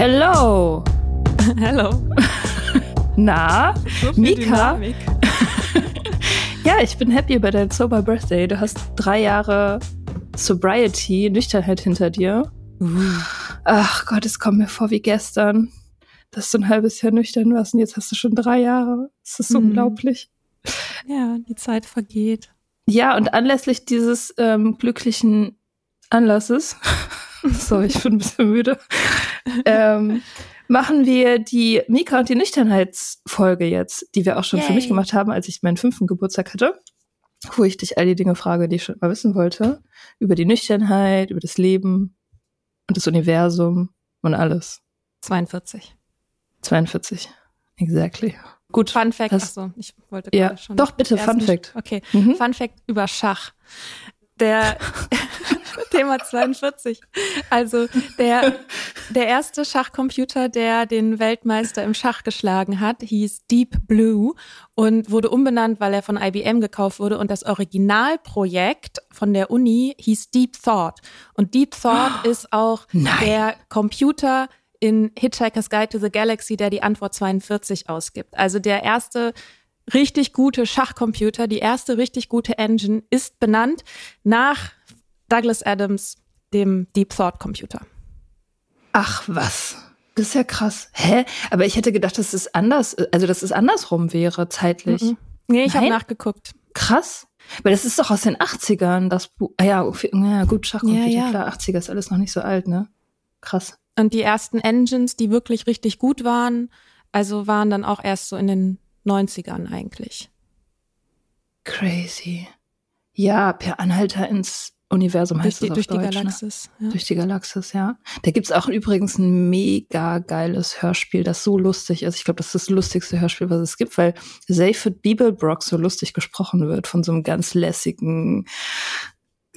Hello. Hallo. Na, Mika? Dynamik. Ja, ich bin happy über dein Sober Birthday. Du hast drei Jahre Sobriety, Nüchternheit hinter dir. Ach Gott, es kommt mir vor wie gestern, dass du ein halbes Jahr nüchtern warst und jetzt hast du schon drei Jahre. Das ist Mhm. unglaublich. Ja, die Zeit vergeht. Ja, und anlässlich dieses ähm, glücklichen Anlasses, sorry, ich bin ein bisschen müde, ähm, machen wir die Mika und die Nüchternheitsfolge jetzt, die wir auch schon für Yay. mich gemacht haben, als ich meinen fünften Geburtstag hatte, wo ich dich all die Dinge frage, die ich schon mal wissen wollte, über die Nüchternheit, über das Leben und das Universum und alles. 42. 42. Exactly. Gut. Fun Fact, achso, ich wollte Ja, gerade schon. doch, bitte, Fun Fact. Okay, Mhm. Fun Fact über Schach. Der Thema 42. Also der, der erste Schachcomputer, der den Weltmeister im Schach geschlagen hat, hieß Deep Blue und wurde umbenannt, weil er von IBM gekauft wurde. Und das Originalprojekt von der Uni hieß Deep Thought. Und Deep Thought ist auch Nein. der Computer in Hitchhiker's Guide to the Galaxy, der die Antwort 42 ausgibt. Also der erste richtig gute Schachcomputer, die erste richtig gute Engine ist benannt nach Douglas Adams, dem Deep Thought Computer. Ach was. Das ist ja krass. Hä? Aber ich hätte gedacht, dass es anders, also dass es andersrum wäre, zeitlich. Mhm. Nee, ich habe nachgeguckt. Krass. Weil das ist doch aus den 80ern, das Buch. Ah ja, ja, gut, Schachcomputer, Ja, ja. klar, 80er ist alles noch nicht so alt, ne? Krass. Und die ersten Engines, die wirklich richtig gut waren, also waren dann auch erst so in den 90ern eigentlich. Crazy. Ja, per Anhalter ins Universum Durch heißt die, es auf durch die Deutsch, Galaxis. Ja. Ne? Durch die Galaxis, ja. Da gibt's auch übrigens ein mega geiles Hörspiel, das so lustig ist. Ich glaube, das ist das lustigste Hörspiel, was es gibt, weil Seyfried Bibelbrock so lustig gesprochen wird von so einem ganz lässigen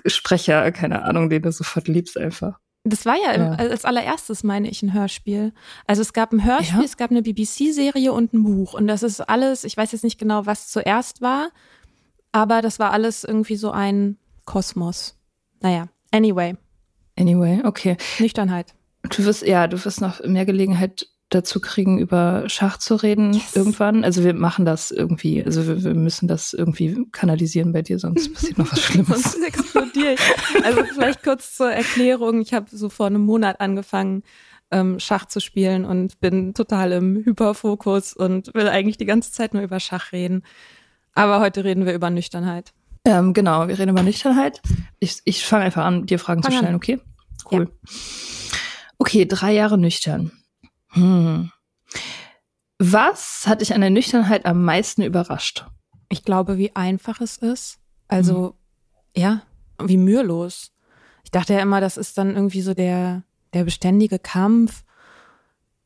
Sprecher, keine Ahnung, den du sofort liebst einfach. Das war ja, im, Ja. als allererstes, meine ich, ein Hörspiel. Also es gab ein Hörspiel, Ja? es gab eine BBC-Serie und ein Buch. Und das ist alles, ich weiß jetzt nicht genau, was zuerst war, aber das war alles irgendwie so ein Kosmos. Naja, anyway, Anyway, okay. Nüchternheit. Du wirst, ja, du wirst noch mehr Gelegenheit dazu kriegen, über Schach zu reden yes. irgendwann. Also wir machen das irgendwie, also wir, wir, müssen das irgendwie kanalisieren bei dir, sonst passiert noch was Schlimmes. sonst explodiere ich. Also vielleicht kurz zur Erklärung. Ich habe so vor einem Monat angefangen, ähm, Schach zu spielen und bin total im Hyperfokus und will eigentlich die ganze Zeit nur über Schach reden. Aber heute reden wir über Nüchternheit. Ähm, genau, wir reden über Nüchternheit. Ich, ich fange einfach an, dir Fragen fang zu stellen, an. okay? Cool. Ja. Okay, drei Jahre nüchtern. Hm. Was hat dich an der Nüchternheit am meisten überrascht? Ich glaube, wie einfach es ist. Also, hm. ja, wie mühelos. Ich dachte ja immer, das ist dann irgendwie so der, der beständige Kampf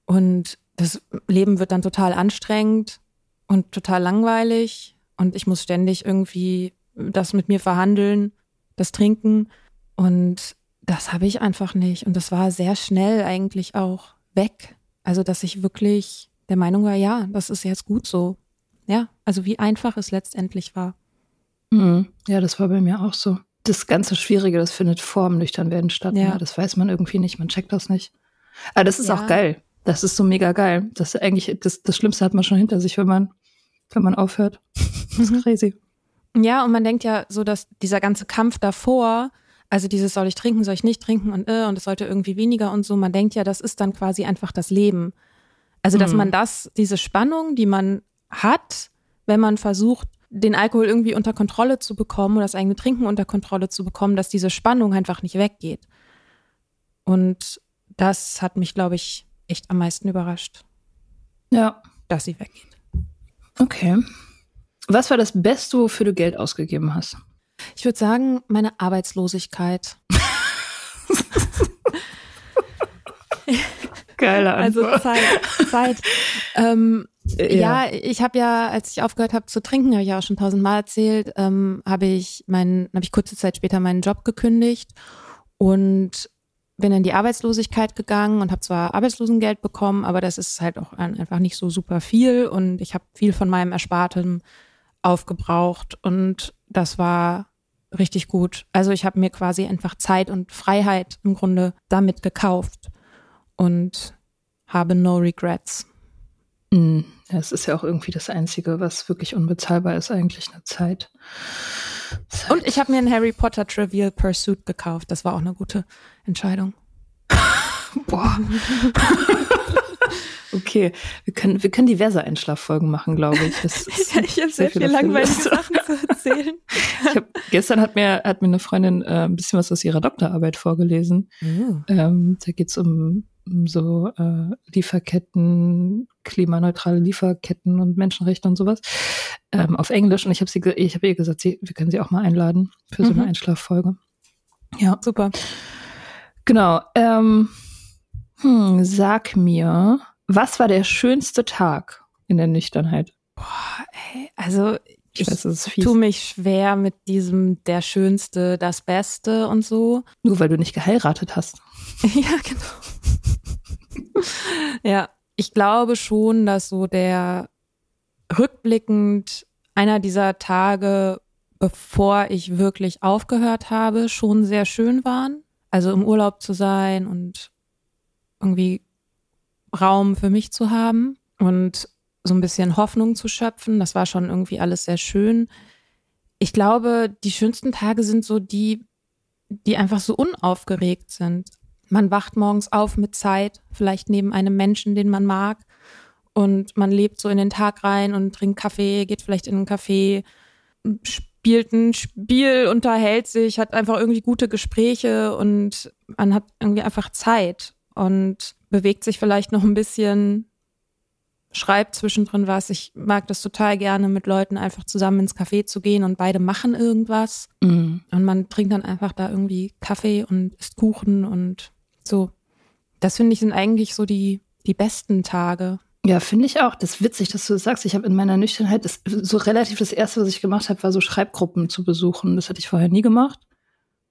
und das Leben wird dann total anstrengend und total langweilig und ich muss ständig irgendwie das mit mir verhandeln, das Trinken und das habe ich einfach nicht und das war sehr schnell eigentlich auch weg. Also, dass ich wirklich der Meinung war, ja, das ist jetzt gut so. Ja, also wie einfach es letztendlich war. Mhm. Ja, das war bei mir auch so. Das ganze Schwierige, das findet vor dem Nüchternwerden statt. Ja. Ne? Das weiß man irgendwie nicht, man checkt das nicht. Aber das ist ja. auch geil. Das ist so mega geil. Das ist eigentlich, das, das Schlimmste hat man schon hinter sich, wenn man, wenn man aufhört. Das ist mhm. crazy. Ja, und man denkt ja so, dass dieser ganze Kampf davor, also dieses soll ich trinken, soll ich nicht trinken und äh, und es sollte irgendwie weniger und so, man denkt ja, das ist dann quasi einfach das Leben. Also, dass mhm. man das, diese Spannung, die man hat, wenn man versucht, den Alkohol irgendwie unter Kontrolle zu bekommen oder das eigene Trinken unter Kontrolle zu bekommen, dass diese Spannung einfach nicht weggeht. Und das hat mich, glaube ich, echt am meisten überrascht. Ja. Dass sie weggeht. Okay. Was war das Beste, wofür du Geld ausgegeben hast? Ich würde sagen, meine Arbeitslosigkeit. Geile Antwort. Also Zeit. Zeit. Ähm, ja. ja. ich habe ja, als ich aufgehört habe zu trinken, habe ich ja auch schon tausendmal erzählt, ähm, habe ich meinen, habe ich kurze Zeit später meinen Job gekündigt und bin in die Arbeitslosigkeit gegangen und habe zwar Arbeitslosengeld bekommen, aber das ist halt auch einfach nicht so super viel und ich habe viel von meinem Ersparten aufgebraucht und das war richtig gut. Also ich habe mir quasi einfach Zeit und Freiheit im Grunde damit gekauft und habe no regrets. Mm, es ist ja auch irgendwie das Einzige, was wirklich unbezahlbar ist, eigentlich eine Zeit. Zeit. Und ich habe mir ein Harry Potter Trivial Pursuit gekauft. Das war auch eine gute Entscheidung. Boah. Okay, wir können, wir können diverse Einschlaffolgen machen, glaube ich. Das ja, ich habe sehr, viel langweilige Sachen zu erzählen. ich hab, gestern hat mir, hat mir eine Freundin äh, ein bisschen was aus ihrer Doktorarbeit vorgelesen. Oh. Ähm, da geht's um, um so äh, Lieferketten, klimaneutrale Lieferketten und Menschenrechte und sowas ähm, auf Englisch. Und ich habe sie, ich habe ihr gesagt, sie, wir können sie auch mal einladen für so mhm. eine Einschlaffolge. Ja, super. Genau. Ähm, hm, sag mir, was war der schönste Tag in der Nüchternheit? Boah, ey, also ich, ich tue mich schwer mit diesem der Schönste, das Beste und so. Nur weil du nicht geheiratet hast. ja, genau. ja, ich glaube schon, dass so der rückblickend einer dieser Tage, bevor ich wirklich aufgehört habe, schon sehr schön waren. Also im Urlaub zu sein und irgendwie Raum für mich zu haben und so ein bisschen Hoffnung zu schöpfen. Das war schon irgendwie alles sehr schön. Ich glaube, die schönsten Tage sind so die, die einfach so unaufgeregt sind. Man wacht morgens auf mit Zeit, vielleicht neben einem Menschen, den man mag. Und man lebt so in den Tag rein und trinkt Kaffee, geht vielleicht in einen Café, spielt ein Spiel, unterhält sich, hat einfach irgendwie gute Gespräche und man hat irgendwie einfach Zeit und bewegt sich vielleicht noch ein bisschen, schreibt zwischendrin was. Ich mag das total gerne, mit Leuten einfach zusammen ins Café zu gehen und beide machen irgendwas. Mhm. Und man trinkt dann einfach da irgendwie Kaffee und isst Kuchen und so. Das finde ich sind eigentlich so die, die besten Tage. Ja, finde ich auch. Das ist witzig, dass du das sagst. Ich habe in meiner Nüchternheit das, so relativ das erste, was ich gemacht habe, war so Schreibgruppen zu besuchen. Das hatte ich vorher nie gemacht.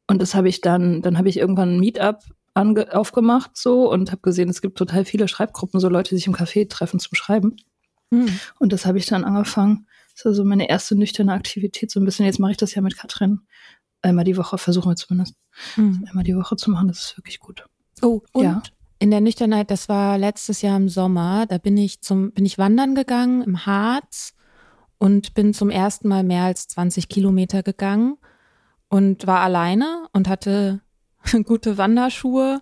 Und das habe ich dann, dann habe ich irgendwann ein Meetup aufgemacht so und habe gesehen, es gibt total viele Schreibgruppen, so Leute, die sich im Café treffen zum Schreiben. Mhm. Und das habe ich dann angefangen. Das war so meine erste nüchterne Aktivität, so ein bisschen. Jetzt mache ich das ja mit Katrin. Einmal die Woche, versuchen wir zumindest. Mhm. Einmal die Woche zu machen, das ist wirklich gut. Oh, und ja. in der Nüchternheit, das war letztes Jahr im Sommer, da bin ich zum, bin ich wandern gegangen im Harz und bin zum ersten Mal mehr als 20 Kilometer gegangen und war alleine und hatte gute Wanderschuhe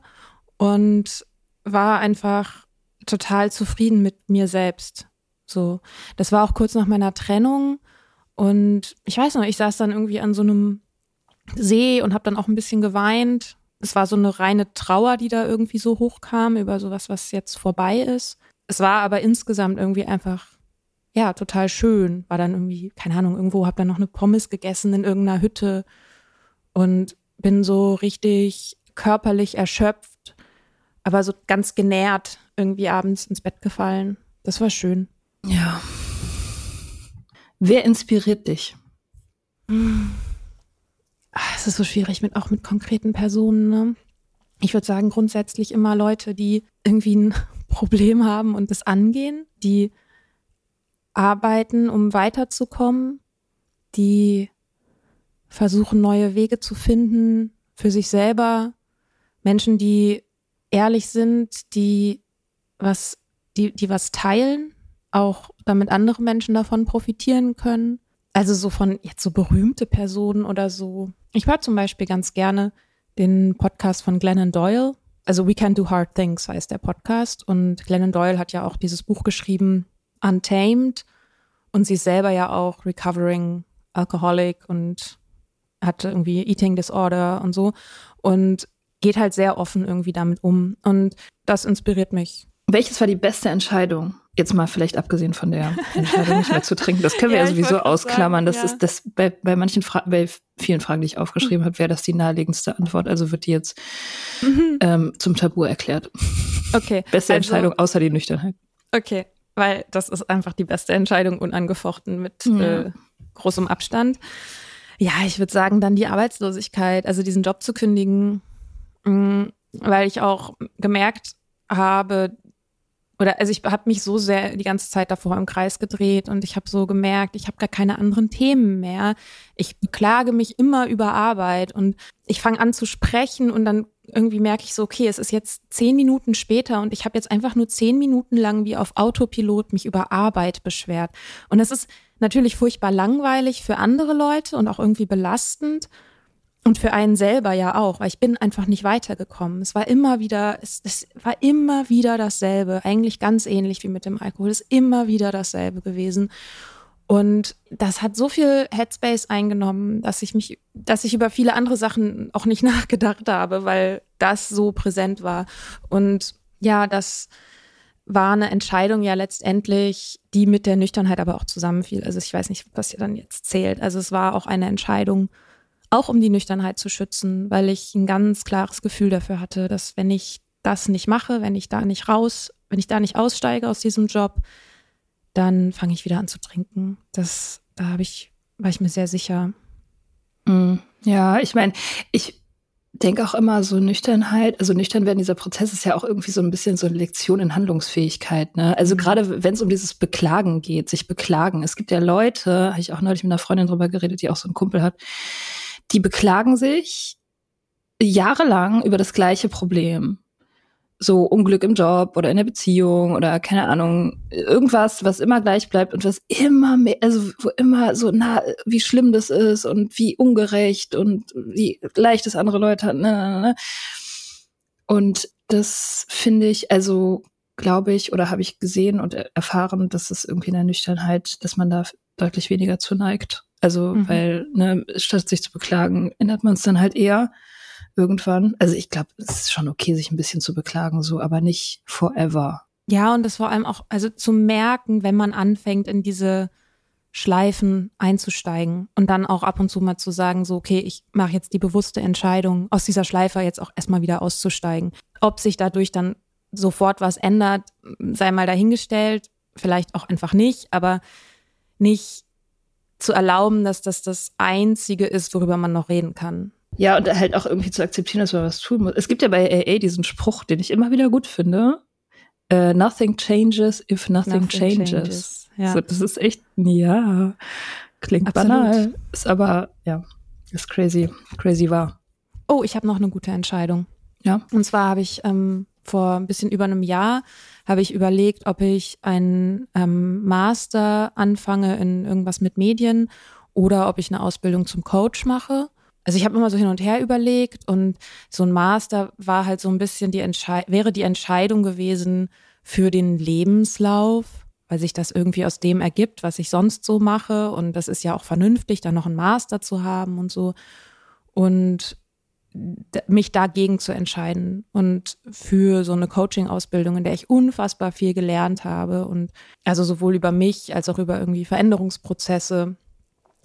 und war einfach total zufrieden mit mir selbst. So, das war auch kurz nach meiner Trennung und ich weiß noch, ich saß dann irgendwie an so einem See und habe dann auch ein bisschen geweint. Es war so eine reine Trauer, die da irgendwie so hochkam über sowas, was jetzt vorbei ist. Es war aber insgesamt irgendwie einfach ja total schön. War dann irgendwie keine Ahnung irgendwo, habe dann noch eine Pommes gegessen in irgendeiner Hütte und bin so richtig körperlich erschöpft, aber so ganz genährt irgendwie abends ins Bett gefallen. Das war schön. Ja. Wer inspiriert dich? Ah, es ist so schwierig mit auch mit konkreten Personen. Ne? Ich würde sagen grundsätzlich immer Leute, die irgendwie ein Problem haben und das angehen, die arbeiten, um weiterzukommen, die versuchen neue Wege zu finden für sich selber, Menschen, die ehrlich sind, die was, die, die was teilen, auch damit andere Menschen davon profitieren können. Also so von jetzt so berühmte Personen oder so. Ich höre zum Beispiel ganz gerne den Podcast von Glennon Doyle. Also We Can Do Hard Things heißt der Podcast. Und Glennon Doyle hat ja auch dieses Buch geschrieben, Untamed. Und sie ist selber ja auch Recovering Alcoholic und hatte irgendwie Eating Disorder und so und geht halt sehr offen irgendwie damit um. Und das inspiriert mich. Welches war die beste Entscheidung? Jetzt mal vielleicht abgesehen von der Entscheidung, nicht mehr zu trinken. Das können wir ja, ja sowieso ausklammern. Sagen, das ja. ist das bei, bei manchen Fra bei vielen Fragen, die ich aufgeschrieben habe, wäre das die naheliegendste Antwort. Also wird die jetzt mhm. ähm, zum Tabu erklärt. Okay. Beste also, Entscheidung außer die Nüchternheit. Okay, weil das ist einfach die beste Entscheidung, unangefochten mit ja. äh, großem Abstand. Ja, ich würde sagen, dann die Arbeitslosigkeit, also diesen Job zu kündigen, mm, weil ich auch gemerkt habe, oder also ich habe mich so sehr die ganze Zeit davor im Kreis gedreht und ich habe so gemerkt, ich habe gar keine anderen Themen mehr. Ich beklage mich immer über Arbeit und ich fange an zu sprechen und dann irgendwie merke ich so, okay, es ist jetzt zehn Minuten später und ich habe jetzt einfach nur zehn Minuten lang wie auf Autopilot mich über Arbeit beschwert. Und das ist natürlich furchtbar langweilig für andere Leute und auch irgendwie belastend. Und für einen selber ja auch, weil ich bin einfach nicht weitergekommen. Es war immer wieder, es, es war immer wieder dasselbe, eigentlich ganz ähnlich wie mit dem Alkohol, es ist immer wieder dasselbe gewesen. Und das hat so viel Headspace eingenommen, dass ich mich, dass ich über viele andere Sachen auch nicht nachgedacht habe, weil das so präsent war. Und ja, das, war eine Entscheidung ja letztendlich, die mit der Nüchternheit aber auch zusammenfiel. Also ich weiß nicht, was hier dann jetzt zählt. Also es war auch eine Entscheidung, auch um die Nüchternheit zu schützen, weil ich ein ganz klares Gefühl dafür hatte, dass wenn ich das nicht mache, wenn ich da nicht raus, wenn ich da nicht aussteige aus diesem Job, dann fange ich wieder an zu trinken. Das, da habe ich, war ich mir sehr sicher. Mm, ja, ich meine, ich denke auch immer so Nüchternheit, also nüchtern werden, dieser Prozess ist ja auch irgendwie so ein bisschen so eine Lektion in Handlungsfähigkeit. Ne? Also mhm. gerade wenn es um dieses Beklagen geht, sich beklagen. Es gibt ja Leute, habe ich auch neulich mit einer Freundin drüber geredet, die auch so einen Kumpel hat, die beklagen sich jahrelang über das gleiche Problem so Unglück im Job oder in der Beziehung oder keine Ahnung, irgendwas, was immer gleich bleibt und was immer mehr, also wo immer so, na, wie schlimm das ist und wie ungerecht und wie leicht es andere Leute hat. Ne, ne, ne. Und das finde ich, also glaube ich, oder habe ich gesehen und erfahren, dass es irgendwie in der Nüchternheit, dass man da deutlich weniger zu neigt. Also, mhm. weil, ne, statt sich zu beklagen, ändert man es dann halt eher irgendwann. Also ich glaube, es ist schon okay, sich ein bisschen zu beklagen, so, aber nicht forever. Ja, und das vor allem auch, also zu merken, wenn man anfängt, in diese Schleifen einzusteigen und dann auch ab und zu mal zu sagen, so, okay, ich mache jetzt die bewusste Entscheidung, aus dieser Schleife jetzt auch erstmal wieder auszusteigen. Ob sich dadurch dann sofort was ändert, sei mal dahingestellt, vielleicht auch einfach nicht, aber nicht zu erlauben, dass das das Einzige ist, worüber man noch reden kann. Ja, und halt auch irgendwie zu akzeptieren, dass man was tun muss. Es gibt ja bei AA diesen Spruch, den ich immer wieder gut finde. Uh, nothing changes if nothing, nothing changes. changes. Ja. So, das ist echt, ja, klingt Absolut. banal, ist aber, ja, ist crazy, crazy wahr. Oh, ich habe noch eine gute Entscheidung. Ja. Und zwar habe ich ähm, vor ein bisschen über einem Jahr habe ich überlegt, ob ich einen ähm, Master anfange in irgendwas mit Medien oder ob ich eine Ausbildung zum Coach mache. Also ich habe immer so hin und her überlegt und so ein Master war halt so ein bisschen die Entschei wäre die Entscheidung gewesen für den Lebenslauf, weil sich das irgendwie aus dem ergibt, was ich sonst so mache. Und das ist ja auch vernünftig, da noch einen Master zu haben und so. Und mich dagegen zu entscheiden und für so eine Coaching-Ausbildung, in der ich unfassbar viel gelernt habe und also sowohl über mich als auch über irgendwie Veränderungsprozesse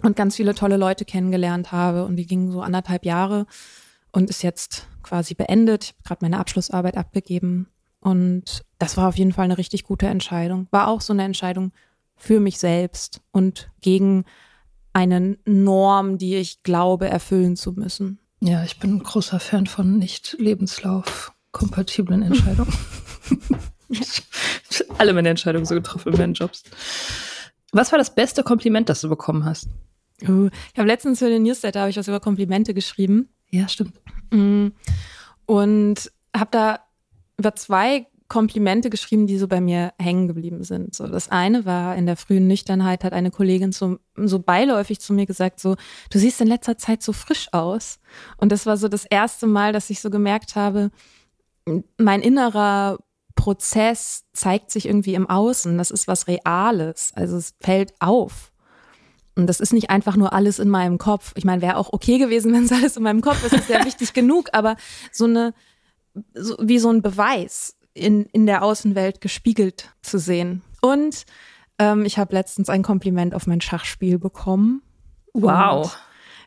und ganz viele tolle Leute kennengelernt habe und die gingen so anderthalb Jahre und ist jetzt quasi beendet. Ich habe gerade meine Abschlussarbeit abgegeben und das war auf jeden Fall eine richtig gute Entscheidung. War auch so eine Entscheidung für mich selbst und gegen eine Norm, die ich glaube erfüllen zu müssen. Ja, ich bin ein großer Fan von nicht lebenslaufkompatiblen Entscheidungen. Alle meine Entscheidungen so getroffen in meinen Jobs. Was war das beste Kompliment, das du bekommen hast? Uh, ich habe letztens für den Newsletter habe ich was über Komplimente geschrieben. Ja, stimmt. Mm. Und habe da über zwei Komplimente geschrieben, die so bei mir hängen geblieben sind. So, das eine war in der frühen Nüchternheit hat eine Kollegin so, so beiläufig zu mir gesagt, so, du siehst in letzter Zeit so frisch aus. Und das war so das erste Mal, dass ich so gemerkt habe, mein innerer Prozess zeigt sich irgendwie im Außen. Das ist was Reales. Also es fällt auf. Und das ist nicht einfach nur alles in meinem Kopf. Ich meine, wäre auch okay gewesen, wenn es alles in meinem Kopf ist, ist ja wichtig genug, aber so eine, so, wie so ein Beweis in, in der Außenwelt gespiegelt zu sehen. Und ähm, ich habe letztens ein Kompliment auf mein Schachspiel bekommen. Wow. Und,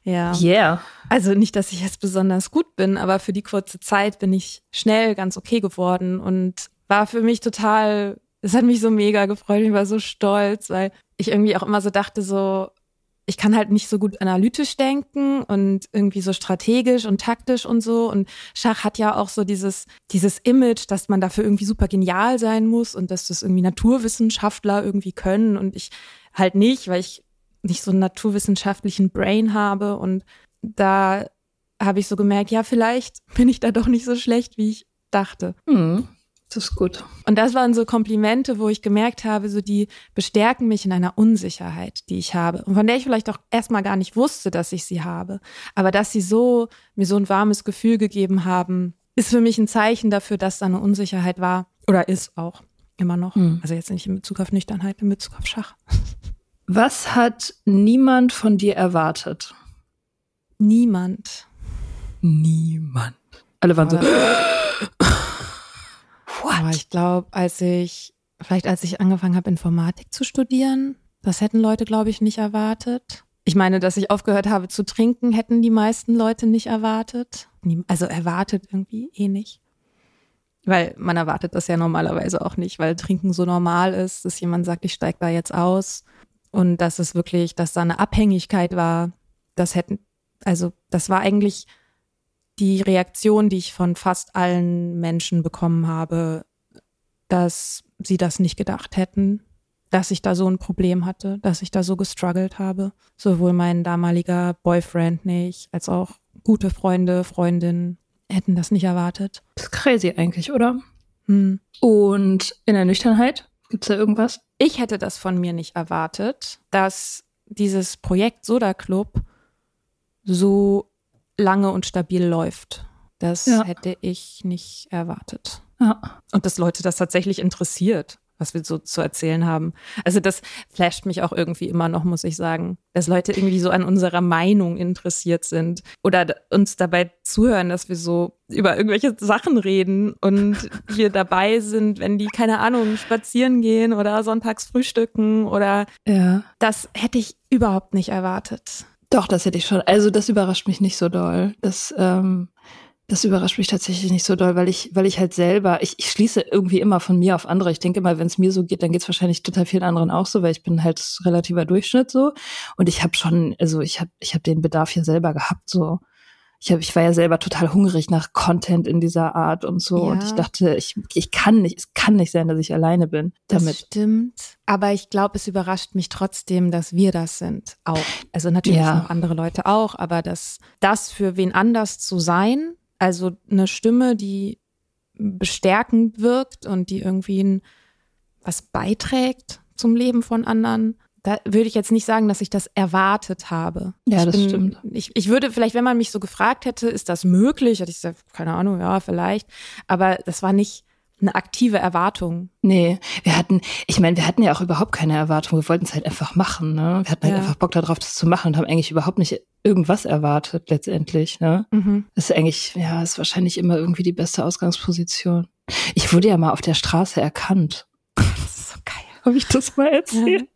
ja. Yeah. Also nicht, dass ich jetzt besonders gut bin, aber für die kurze Zeit bin ich schnell ganz okay geworden und war für mich total, es hat mich so mega gefreut, ich war so stolz, weil ich irgendwie auch immer so dachte, so, ich kann halt nicht so gut analytisch denken und irgendwie so strategisch und taktisch und so. Und Schach hat ja auch so dieses, dieses Image, dass man dafür irgendwie super genial sein muss und dass das irgendwie Naturwissenschaftler irgendwie können und ich halt nicht, weil ich nicht so einen naturwissenschaftlichen Brain habe. Und da habe ich so gemerkt, ja, vielleicht bin ich da doch nicht so schlecht, wie ich dachte. Mhm. Das ist gut. Und das waren so Komplimente, wo ich gemerkt habe, so die bestärken mich in einer Unsicherheit, die ich habe und von der ich vielleicht auch erstmal gar nicht wusste, dass ich sie habe. Aber dass sie so mir so ein warmes Gefühl gegeben haben, ist für mich ein Zeichen dafür, dass da eine Unsicherheit war oder ist auch immer noch. Hm. Also jetzt nicht in Bezug auf Nüchternheit, in Bezug auf Schach. Was hat niemand von dir erwartet? Niemand. Niemand. Alle waren so. What? Aber ich glaube, als ich, vielleicht als ich angefangen habe, Informatik zu studieren, das hätten Leute, glaube ich, nicht erwartet. Ich meine, dass ich aufgehört habe zu trinken, hätten die meisten Leute nicht erwartet. Also erwartet irgendwie eh nicht. Weil man erwartet das ja normalerweise auch nicht, weil Trinken so normal ist, dass jemand sagt, ich steige da jetzt aus. Und dass es wirklich, dass da eine Abhängigkeit war, das hätten, also das war eigentlich die Reaktion, die ich von fast allen Menschen bekommen habe, dass sie das nicht gedacht hätten, dass ich da so ein Problem hatte, dass ich da so gestruggelt habe. Sowohl mein damaliger Boyfriend nicht, als auch gute Freunde, Freundinnen hätten das nicht erwartet. Das ist crazy eigentlich, oder? Hm. Und in der Nüchternheit, gibt's da irgendwas? Ich hätte das von mir nicht erwartet, dass dieses Projekt Soda Club so lange und stabil läuft. Das ja. hätte ich nicht erwartet. Ja. Und dass Leute das tatsächlich interessiert, was wir so zu erzählen haben. Also das flasht mich auch irgendwie immer noch, muss ich sagen, dass Leute irgendwie so an unserer Meinung interessiert sind oder uns dabei zuhören, dass wir so über irgendwelche Sachen reden und wir dabei sind, wenn die, keine Ahnung, spazieren gehen oder sonntags frühstücken oder ja. das hätte ich überhaupt nicht erwartet. Doch, das hätte ich schon. Also das überrascht mich nicht so doll. Das, ähm, das überrascht mich tatsächlich nicht so doll, weil ich, weil ich halt selber, ich, ich schließe irgendwie immer von mir auf andere. Ich denke immer, wenn es mir so geht, dann geht es wahrscheinlich total vielen anderen auch so, weil ich bin halt relativer Durchschnitt so. Und ich habe schon, also ich habe, ich habe den Bedarf ja selber gehabt so ich, hab, ich war ja selber total hungrig nach Content in dieser Art und so. Ja. Und ich dachte, ich, ich kann nicht, es kann nicht sein, dass ich alleine bin damit. Das stimmt. Aber ich glaube, es überrascht mich trotzdem, dass wir das sind. Auch. Also natürlich ja. noch andere Leute auch, aber dass das für wen anders zu sein, also eine Stimme, die bestärkend wirkt und die irgendwie ein, was beiträgt zum Leben von anderen. Da würde ich jetzt nicht sagen, dass ich das erwartet habe. Ja, ich das bin, stimmt. Ich, ich würde vielleicht, wenn man mich so gefragt hätte, ist das möglich, hätte ich gesagt, keine Ahnung, ja, vielleicht. Aber das war nicht eine aktive Erwartung. Nee, wir hatten, ich meine, wir hatten ja auch überhaupt keine Erwartung. Wir wollten es halt einfach machen, ne? Wir hatten halt Ja. einfach Bock darauf, das zu machen und haben eigentlich überhaupt nicht irgendwas erwartet letztendlich, ne? Mhm. Das ist eigentlich, ja, ist wahrscheinlich immer irgendwie die beste Ausgangsposition. Ich wurde ja mal auf der Straße erkannt. Das ist so geil. Habe ich das mal erzählt? Das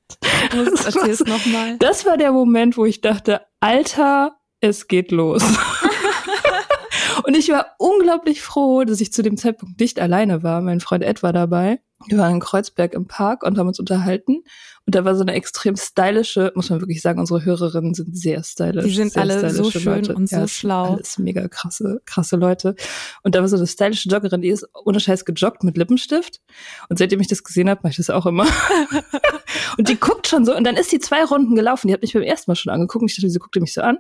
Erzähl es war- nochmal. Das war der Moment, wo ich dachte, Alter, es geht los. Und ich war unglaublich froh, dass ich zu dem Zeitpunkt nicht alleine war. Mein Freund Ed war dabei. Wir waren in Kreuzberg im Park und haben uns unterhalten. Und da war so eine extrem stylische, muss man wirklich sagen, unsere Hörerinnen sind sehr stylisch. Die sind alle so schön und so es sind schlau. Alles mega krasse, krasse Leute. Und da war so eine stylische Joggerin, die ist ohne Scheiß gejoggt mit Lippenstift. Und seitdem ich das gesehen habe, mache ich das auch immer. und die guckt schon so, und dann ist sie zwei Runden gelaufen. Die hat mich beim ersten Mal schon angeguckt. Und ich dachte, sie guckte mich so an.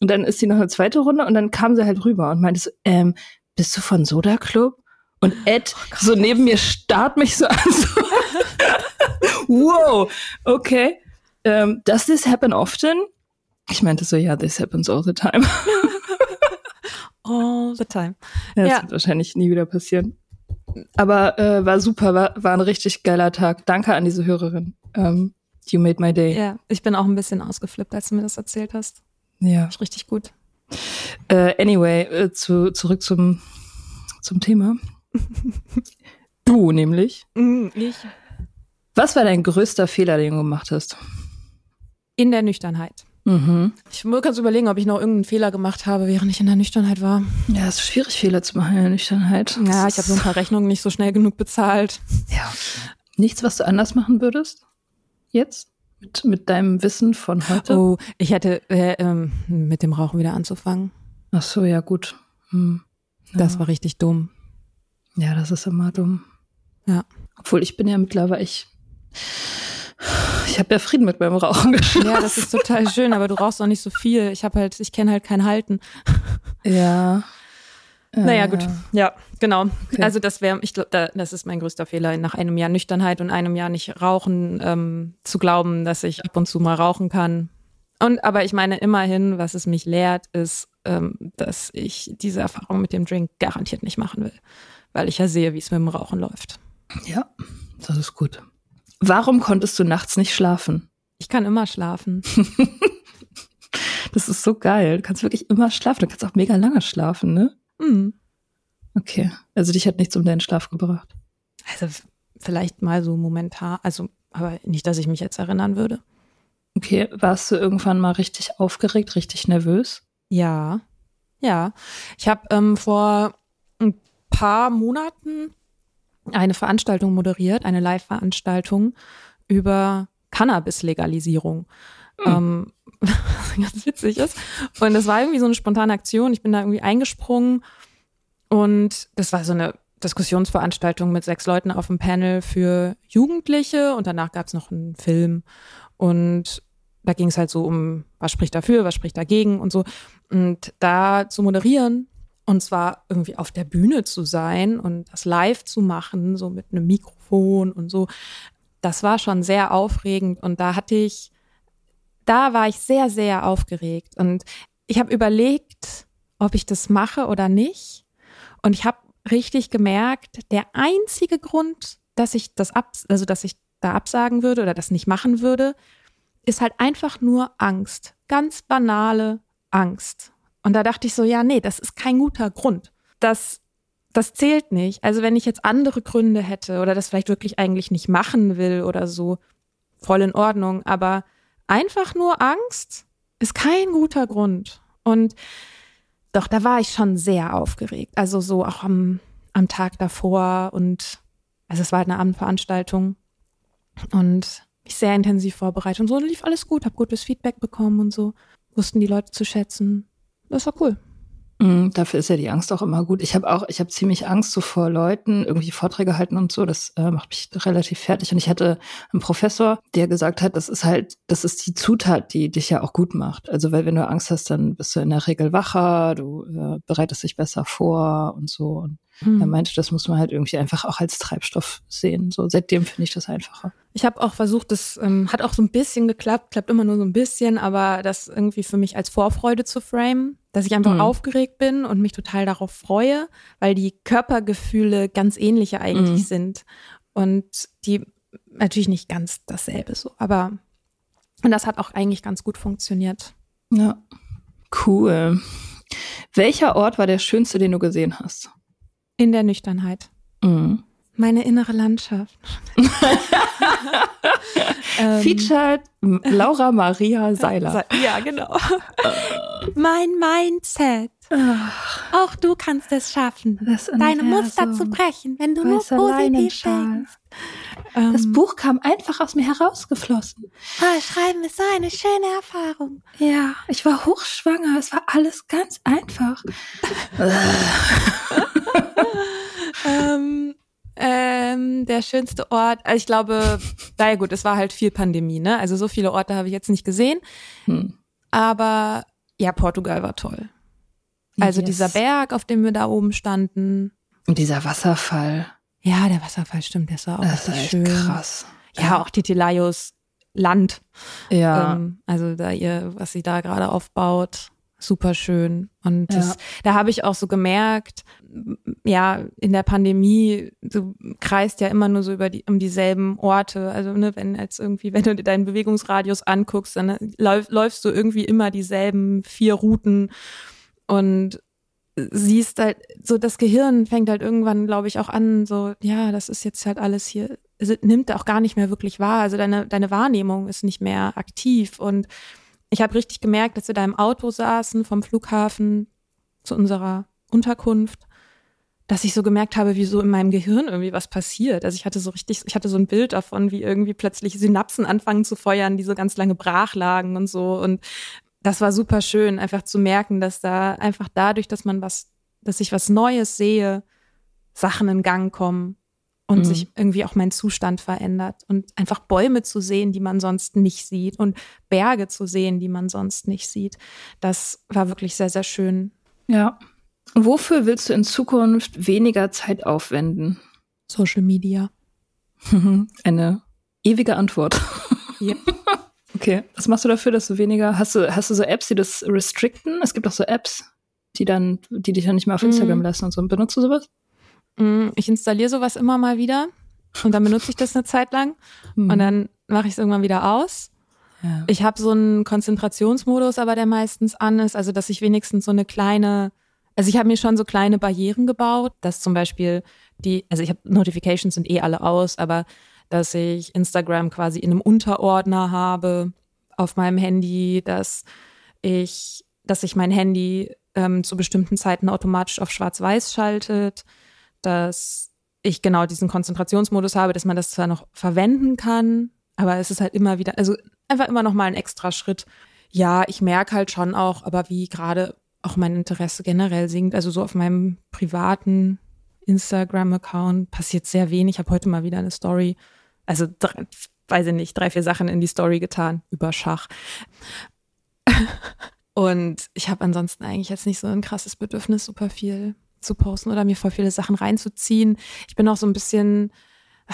Und dann ist sie noch eine zweite Runde und dann kam sie halt rüber und meinte so, ähm, bist du von Soda Club? Und Ed so neben mir starrt mich so an. So. wow, okay. Ähm, does this happen often? Ich meinte so, ja, this happens all the time. All the time. Ja, das Ja. wird wahrscheinlich nie wieder passieren. Aber äh, war super, war, war ein richtig geiler Tag. Danke an diese Hörerin. Ähm, you made my day. Ja, ich bin auch ein bisschen ausgeflippt, als du mir das erzählt hast. Ja. Ist richtig gut. Äh, anyway, äh, zu, zurück zum, zum Thema. du nämlich. Mm, Ich. Was war dein größter Fehler, den du gemacht hast? In der Nüchternheit. Mhm. Ich muss kurz überlegen, ob ich noch irgendeinen Fehler gemacht habe, während ich in der Nüchternheit war. Ja, es ist schwierig, Fehler zu machen in der Nüchternheit. Ja, Das ich habe so ein paar Rechnungen nicht so schnell genug bezahlt. Ja. Nichts, was du anders machen würdest? Jetzt? Mit, mit deinem Wissen von heute? Oh, ich hätte äh, ähm, mit dem Rauchen wieder anzufangen. Ach so, ja, gut. Hm. Das Ja. war richtig dumm. Ja, das ist immer dumm. Ja. Obwohl ich bin ja mittlerweile, ich, ich habe ja Frieden mit meinem Rauchen geschlossen. Ja, das ist total schön, aber du rauchst auch nicht so viel. Ich habe halt, ich kenne halt kein Halten. Ja. Naja, Äh, gut. Ja, genau. Okay. Also das wäre, ich glaube, da, das ist mein größter Fehler, nach einem Jahr Nüchternheit und einem Jahr nicht rauchen, ähm, zu glauben, dass ich ab und zu mal rauchen kann. Und aber ich meine immerhin, was es mich lehrt, ist, ähm, dass ich diese Erfahrung mit dem Drink garantiert nicht machen will, weil ich ja sehe, wie es mit dem Rauchen läuft. Ja, das ist gut. Warum konntest du nachts nicht schlafen? Ich kann immer schlafen. Das ist so geil. Du kannst wirklich immer schlafen. Du kannst auch mega lange schlafen, ne? Hm. Okay. Also dich hat nichts um deinen Schlaf gebracht. Also vielleicht mal so momentan, also aber nicht, dass ich mich jetzt erinnern würde. Okay. Warst du irgendwann mal richtig aufgeregt, richtig nervös? Ja, ja. Ich habe ähm, vor ein paar Monaten eine Veranstaltung moderiert, eine Live-Veranstaltung über Cannabis-Legalisierung. Ähm, was ganz witzig ist. Und das war irgendwie so eine spontane Aktion. Ich bin da irgendwie eingesprungen und das war so eine Diskussionsveranstaltung mit sechs Leuten auf dem Panel für Jugendliche und danach gab es noch einen Film und da ging es halt so um, was spricht dafür, was spricht dagegen und so. Und da zu moderieren und zwar irgendwie auf der Bühne zu sein und das live zu machen, so mit einem Mikrofon und so, das war schon sehr aufregend und da hatte ich, da war ich sehr, sehr aufgeregt und ich habe überlegt, ob ich das mache oder nicht. Und ich habe richtig gemerkt, der einzige Grund, dass ich das ab, also dass ich da absagen würde oder das nicht machen würde, ist halt einfach nur Angst. Ganz banale Angst. Und da dachte ich so, ja, nee, das ist kein guter Grund. Das, das zählt nicht. Also wenn ich jetzt andere Gründe hätte oder das vielleicht wirklich eigentlich nicht machen will oder so, voll in Ordnung. Aber einfach nur Angst ist kein guter Grund. Und doch, da war ich schon sehr aufgeregt. Also so auch am, am Tag davor und also es war halt eine Abendveranstaltung und mich sehr intensiv vorbereitet und so lief alles gut, habe gutes Feedback bekommen und so. Wussten die Leute zu schätzen. Das war cool. Mm, dafür ist ja die Angst auch immer gut. Ich habe auch, ich habe ziemlich Angst so vor Leuten, irgendwie Vorträge halten und so. Das äh, macht mich relativ fertig. Und ich hatte einen Professor, der gesagt hat, das ist halt, das ist die Zutat, die dich ja auch gut macht. Also weil wenn du Angst hast, dann bist du in der Regel wacher, du äh, bereitest dich besser vor und so. Und Hm. Er meinte, das muss man halt irgendwie einfach auch als Treibstoff sehen. So seitdem finde ich das einfacher. Ich habe auch versucht, das ähm, hat auch so ein bisschen geklappt, klappt immer nur so ein bisschen, aber das irgendwie für mich als Vorfreude zu framen, dass ich einfach mhm. aufgeregt bin und mich total darauf freue, weil die Körpergefühle ganz ähnliche eigentlich mhm. sind und die natürlich nicht ganz dasselbe so, aber und das hat auch eigentlich ganz gut funktioniert. Ja, cool. Welcher Ort war der schönste, den du gesehen hast? In der Nüchternheit. Mhm. Meine innere Landschaft. ähm, Featured Laura Maria Seiler. Ja, genau. mein Mindset. Auch du kannst es schaffen, deine Muster zu brechen, wenn du nur positiv denkst. Das ähm, Buch kam einfach aus mir herausgeflossen. Ah, Schreiben ist so eine schöne Erfahrung. Ja, ich war hochschwanger. Es war alles ganz einfach. ähm, ähm, der schönste Ort, also ich glaube, naja gut, es war halt viel Pandemie, ne? Also so viele Orte habe ich jetzt nicht gesehen. Hm. Aber ja, Portugal war toll. Also yes. dieser Berg, auf dem wir da oben standen. Und dieser Wasserfall. Ja, der Wasserfall stimmt, der war auch das richtig schön. krass. Ja, ja, auch Titilayos Land. Ja. Ähm, also da ihr, was sie da gerade aufbaut, super schön. Und das, ja. da habe ich auch so gemerkt, ja, in der Pandemie, du kreist ja immer nur so über die, um dieselben Orte. Also, ne, wenn jetzt irgendwie, wenn du dir deinen Bewegungsradius anguckst, dann läuf, läufst du irgendwie immer dieselben vier Routen und siehst halt, so das Gehirn fängt halt irgendwann, glaube ich, auch an, so, ja, das ist jetzt halt alles hier, nimmt auch gar nicht mehr wirklich wahr. Also deine, deine Wahrnehmung ist nicht mehr aktiv und ich habe richtig gemerkt, dass wir da im Auto saßen vom Flughafen zu unserer Unterkunft, dass ich so gemerkt habe, wie so in meinem Gehirn irgendwie was passiert. Also ich hatte so richtig, ich hatte so ein Bild davon, wie irgendwie plötzlich Synapsen anfangen zu feuern, die so ganz lange brach lagen und so. Und das war super schön, einfach zu merken, dass da einfach dadurch, dass man was, dass ich was Neues sehe, Sachen in Gang kommen und mhm. sich irgendwie auch mein Zustand verändert und einfach Bäume zu sehen, die man sonst nicht sieht und Berge zu sehen, die man sonst nicht sieht. Das war wirklich sehr, sehr schön. Ja. Wofür willst du in Zukunft weniger Zeit aufwenden? Social Media. Eine ewige Antwort. Yep. Okay. Was machst du dafür, dass du weniger, hast du, hast du so Apps, die das restricten? Es gibt auch so Apps, die dann, die dich dann nicht mehr auf Instagram mm. lassen und so. Benutzt du sowas? Mm, ich installiere sowas immer mal wieder und dann benutze ich das eine Zeit lang mhm. und dann mache ich es irgendwann wieder aus. Ja. Ich habe so einen Konzentrationsmodus, aber der meistens an ist, also dass ich wenigstens so eine kleine, also ich habe mir schon so kleine Barrieren gebaut, dass zum Beispiel die, also ich habe Notifications sind eh alle aus, aber dass ich Instagram quasi in einem Unterordner habe auf meinem Handy, dass ich, dass sich mein Handy ähm, zu bestimmten Zeiten automatisch auf Schwarz-Weiß schaltet, dass ich genau diesen Konzentrationsmodus habe, dass man das zwar noch verwenden kann, aber es ist halt immer wieder, also einfach immer noch mal ein extra Schritt. Ja, ich merke halt schon auch, aber wie gerade auch mein Interesse generell sinkt, also so auf meinem privaten Instagram-Account passiert sehr wenig. Ich habe heute mal wieder eine Story, also drei, weiß ich nicht, drei, vier Sachen in die Story getan über Schach. Und ich habe ansonsten eigentlich jetzt nicht so ein krasses Bedürfnis, super viel zu posten oder mir voll viele Sachen reinzuziehen. Ich bin auch so ein bisschen,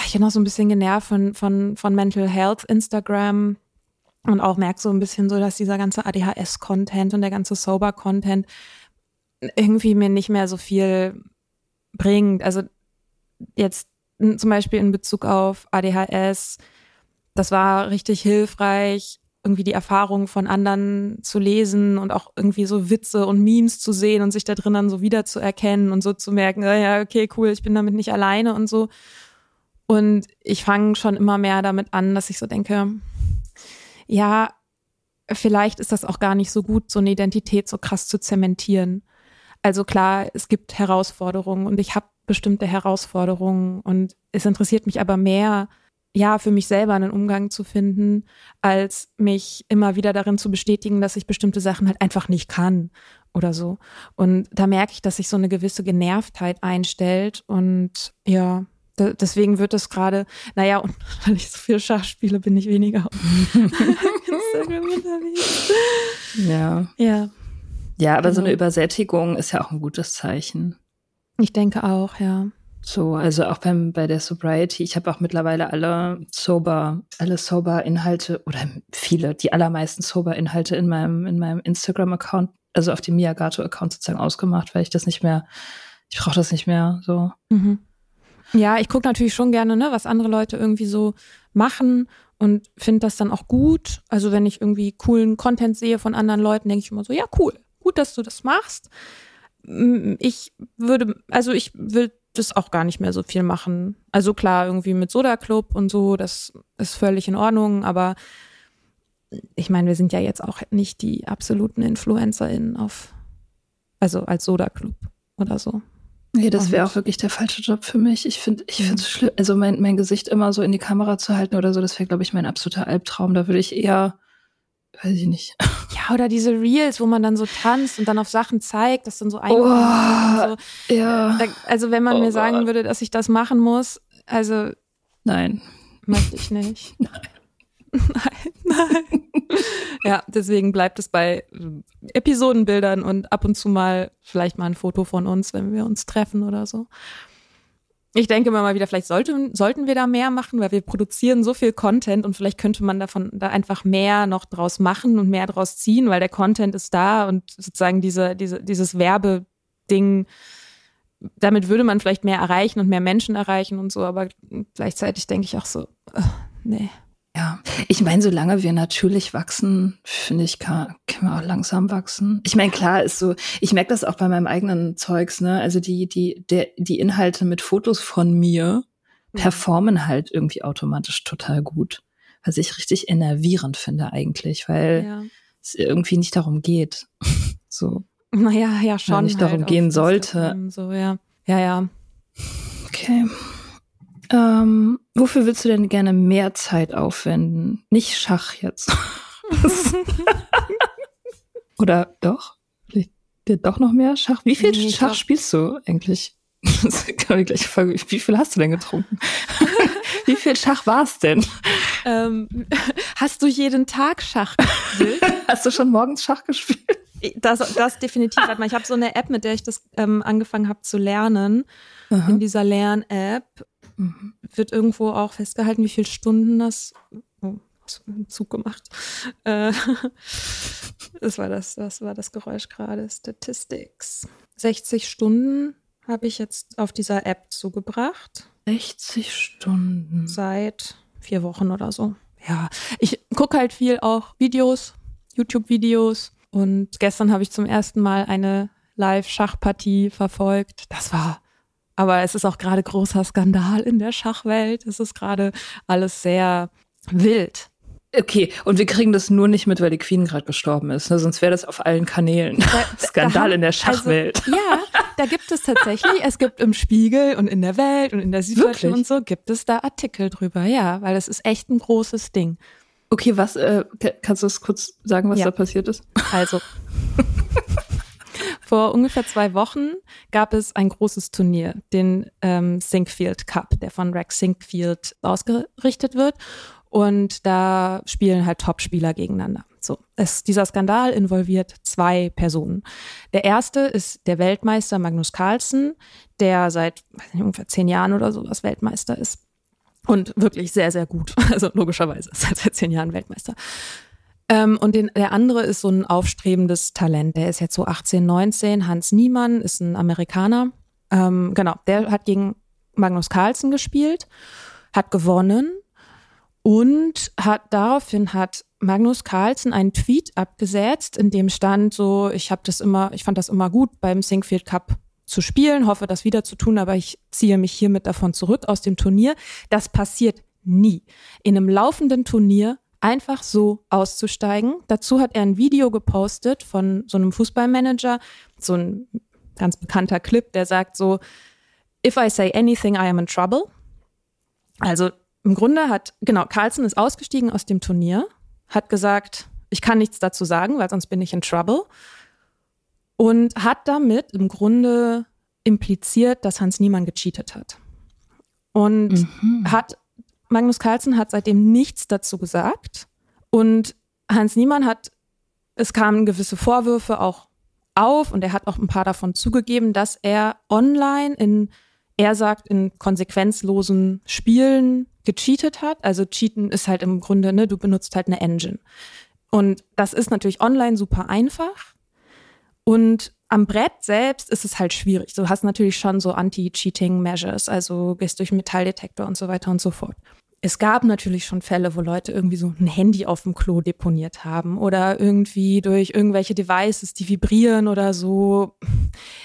ich bin auch so ein bisschen genervt von, von, von Mental Health Instagram und auch merke so ein bisschen so, dass dieser ganze ADHS-Content und der ganze Sober-Content irgendwie mir nicht mehr so viel bringt. Also jetzt zum Beispiel in Bezug auf ADHS, das war richtig hilfreich, irgendwie die Erfahrungen von anderen zu lesen und auch irgendwie so Witze und Memes zu sehen und sich da drin dann so wiederzuerkennen und so zu merken, ja, okay, cool, ich bin damit nicht alleine und so. Und ich fange schon immer mehr damit an, dass ich so denke, ja, vielleicht ist das auch gar nicht so gut, so eine Identität so krass zu zementieren. Also klar, es gibt Herausforderungen und ich habe bestimmte Herausforderungen und es interessiert mich aber mehr, ja, für mich selber einen Umgang zu finden, als mich immer wieder darin zu bestätigen, dass ich bestimmte Sachen halt einfach nicht kann oder so. Und da merke ich, dass sich so eine gewisse Genervtheit einstellt und ja, deswegen wird es gerade, naja, und weil ich so viel Schach spiele, bin ich weniger auf Instagram unterwegs. Ja. Ja. Ja, aber genau. so eine Übersättigung ist ja auch ein gutes Zeichen. Ich denke auch, ja. So, also auch beim, bei der Sobriety, ich habe auch mittlerweile alle sober, alle sober Inhalte oder viele, die allermeisten sober Inhalte in meinem, in meinem Instagram-Account, also auf dem Miyagato-Account sozusagen ausgemacht, weil ich das nicht mehr, ich brauche das nicht mehr so. Mhm. Ja, ich gucke natürlich schon gerne, ne, was andere Leute irgendwie so machen und finde das dann auch gut. Also wenn ich irgendwie coolen Content sehe von anderen Leuten, denke ich immer so, ja, cool, gut, dass du das machst. Ich würde, also ich will das auch gar nicht mehr so viel machen. Also klar, irgendwie mit Soda Club und so, das ist völlig in Ordnung, aber ich meine, wir sind ja jetzt auch nicht die absoluten InfluencerInnen auf, also als Soda Club oder so. Nee, das wäre auch wirklich der falsche Job für mich. Ich finde, ich finde es schlimm, also mein, mein Gesicht immer so in die Kamera zu halten oder so, das wäre, glaube ich, mein absoluter Albtraum. Da würde ich eher, weiß ich nicht. Ja, oder diese Reels, wo man dann so tanzt und dann auf Sachen zeigt, das dann so ein. Oh, so. Ja. Also wenn man Oh mir sagen Gott. würde, dass ich das machen muss, also Nein. möchte ich nicht. Nein, nein. Ja, deswegen bleibt es bei äh, Episodenbildern und ab und zu mal vielleicht mal ein Foto von uns, wenn wir uns treffen oder so. Ich denke mal wieder, vielleicht sollten, sollten wir da mehr machen, weil wir produzieren so viel Content und vielleicht könnte man davon da einfach mehr noch draus machen und mehr draus ziehen, weil der Content ist da und sozusagen diese, diese, dieses Werbeding, damit würde man vielleicht mehr erreichen und mehr Menschen erreichen und so, aber gleichzeitig denke ich auch so, äh, nee. Ja, ich meine, solange wir natürlich wachsen, finde ich, kann, können wir auch langsam wachsen. Ich meine, klar ist so, ich merke das auch bei meinem eigenen Zeugs, ne? Also die, die, der, die Inhalte mit Fotos von mir performen halt irgendwie automatisch total gut. Was ich richtig enervierend finde eigentlich, weil Ja. es irgendwie nicht darum geht. so, Naja, ja, schon. nicht darum halt gehen auf sollte. So, ja. Ja, ja. okay. Ähm, wofür willst du denn gerne mehr Zeit aufwenden? Nicht Schach jetzt. Oder doch? Vielleicht doch noch mehr Schach? Wie viel Nee, Schach glaub- spielst du eigentlich? Das kann die gleiche Frage. Wie viel hast du denn getrunken? Wie viel Schach war es denn? Ähm, hast du jeden Tag Schach gespielt? Hast du schon morgens Schach gespielt? Das, das definitiv. Warte mal, ich habe so eine App, mit der ich das ähm, angefangen habe zu lernen. In dieser Lern-App Mhm. wird irgendwo auch festgehalten, wie viele Stunden das. Oh, Zug gemacht. Äh, das war das, das war das Geräusch gerade. Statistics. 60 Stunden habe ich jetzt auf dieser App zugebracht. 60 Stunden. seit vier Wochen oder so. Ja, ich gucke halt viel auch Videos, YouTube-Videos. Und gestern habe ich zum ersten Mal eine Live-Schachpartie verfolgt. Das war, aber es ist auch gerade großer Skandal in der Schachwelt. Es ist gerade alles sehr wild. Okay, und wir kriegen das nur nicht mit, weil die Queen gerade gestorben ist. Ne? Sonst wäre das auf allen Kanälen. Skandal in der Schachwelt. Also, ja, da gibt es tatsächlich, es gibt im Spiegel und in der Welt und in der Süddeutschen und so, gibt es da Artikel drüber, ja, weil es ist echt ein großes Ding. Okay, was, äh, ka- kannst du es kurz sagen, was Ja. da passiert ist? Also, vor ungefähr zwei Wochen gab es ein großes Turnier, den ähm, Sinkfield Cup, der von Rex Sinkfield ausgerichtet wird. Und da spielen halt Top-Spieler gegeneinander. So, es, dieser Skandal involviert zwei Personen. Der erste ist der Weltmeister Magnus Carlsen, der seit nicht, ungefähr zehn Jahren oder sowas Weltmeister ist. Und wirklich sehr, sehr gut. Also logischerweise ist er seit zehn Jahren Weltmeister. Ähm, und den, der andere ist so ein aufstrebendes Talent. Der ist jetzt so 18, 19. Hans Niemann ist ein Amerikaner. Ähm, genau, der hat gegen Magnus Carlsen gespielt, hat gewonnen und hat daraufhin hat Magnus Carlsen einen Tweet abgesetzt, in dem stand so, ich habe das immer, ich fand das immer gut beim Sinkfield Cup zu spielen, hoffe das wieder zu tun, aber ich ziehe mich hiermit davon zurück aus dem Turnier. Das passiert nie. In einem laufenden Turnier einfach so auszusteigen. Dazu hat er ein Video gepostet von so einem Fußballmanager, so ein ganz bekannter Clip, der sagt so, if I say anything, I am in trouble. Also im Grunde hat, genau, Carlsen ist ausgestiegen aus dem Turnier, hat gesagt, ich kann nichts dazu sagen, weil sonst bin ich in trouble. Und hat damit im Grunde impliziert, dass Hans Niemann gecheatet hat. Und hat, Magnus Carlsen hat seitdem nichts dazu gesagt. Und Hans Niemann hat, es kamen gewisse Vorwürfe auch auf und er hat auch ein paar davon zugegeben, dass er online in, er sagt, in konsequenzlosen Spielen gecheatet hat. Also cheaten ist halt im Grunde, ne, du benutzt halt eine Engine. Und das ist natürlich online super einfach. Und am Brett selbst ist es halt schwierig. Du hast natürlich schon so Anti-Cheating-Measures, also gehst durch Metalldetektor und so weiter und so fort. Es gab natürlich schon Fälle, wo Leute irgendwie so ein Handy auf dem Klo deponiert haben oder irgendwie durch irgendwelche Devices, die vibrieren oder so.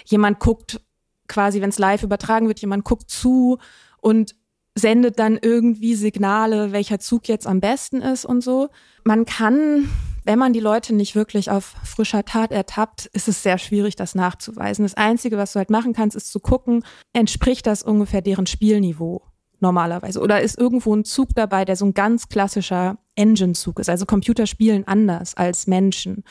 Jemand guckt quasi, wenn es live übertragen wird, jemand guckt zu und sendet dann irgendwie Signale, welcher Zug jetzt am besten ist und so. Man kann, wenn man die Leute nicht wirklich auf frischer Tat ertappt, ist es sehr schwierig, das nachzuweisen. Das Einzige, was du halt machen kannst, ist zu gucken, entspricht das ungefähr deren Spielniveau normalerweise? Oder ist irgendwo ein Zug dabei, der so ein ganz klassischer Engine-Zug ist? Also Computer spielen anders als Menschen.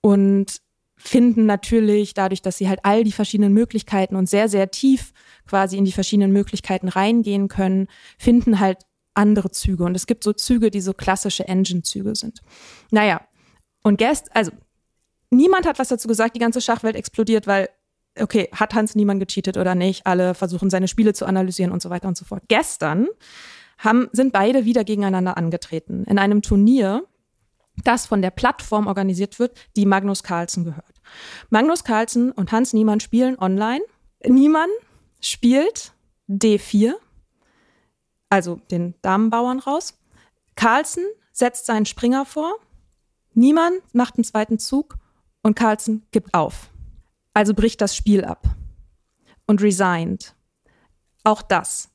Und finden natürlich dadurch, dass sie halt all die verschiedenen Möglichkeiten und sehr, sehr tief quasi in die verschiedenen Möglichkeiten reingehen können, finden halt andere Züge. Und es gibt so Züge, die so klassische Engine-Züge sind. Naja, und gest, also niemand hat was dazu gesagt, die ganze Schachwelt explodiert, weil, okay, hat Hans Niemann gecheatet oder nicht? Alle versuchen seine Spiele zu analysieren und so weiter und so fort. Gestern haben, sind beide wieder gegeneinander angetreten in einem Turnier, das von der Plattform organisiert wird, die Magnus Carlsen gehört. Magnus Carlsen und Hans Niemann spielen online. Niemann spielt D4, also den Damenbauern raus. Carlsen setzt seinen Springer vor. Niemann macht einen zweiten Zug und Carlsen gibt auf. Also bricht das Spiel ab und resigned. Auch das.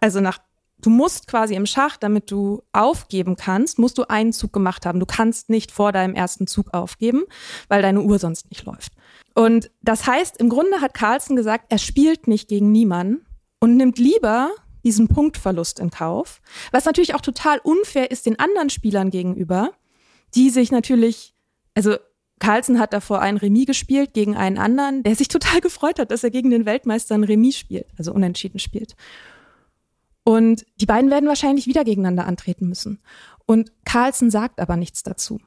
Also nach du musst quasi im Schach, damit du aufgeben kannst, musst du einen Zug gemacht haben. Du kannst nicht vor deinem ersten Zug aufgeben, weil deine Uhr sonst nicht läuft. Und das heißt, im Grunde hat Carlsen gesagt, er spielt nicht gegen niemanden und nimmt lieber diesen Punktverlust in Kauf, was natürlich auch total unfair ist den anderen Spielern gegenüber, die sich natürlich, also Carlsen hat davor ein Remis gespielt gegen einen anderen, der sich total gefreut hat, dass er gegen den Weltmeister ein Remis spielt, also unentschieden spielt. Und die beiden werden wahrscheinlich wieder gegeneinander antreten müssen. Und Carlsen sagt aber nichts dazu.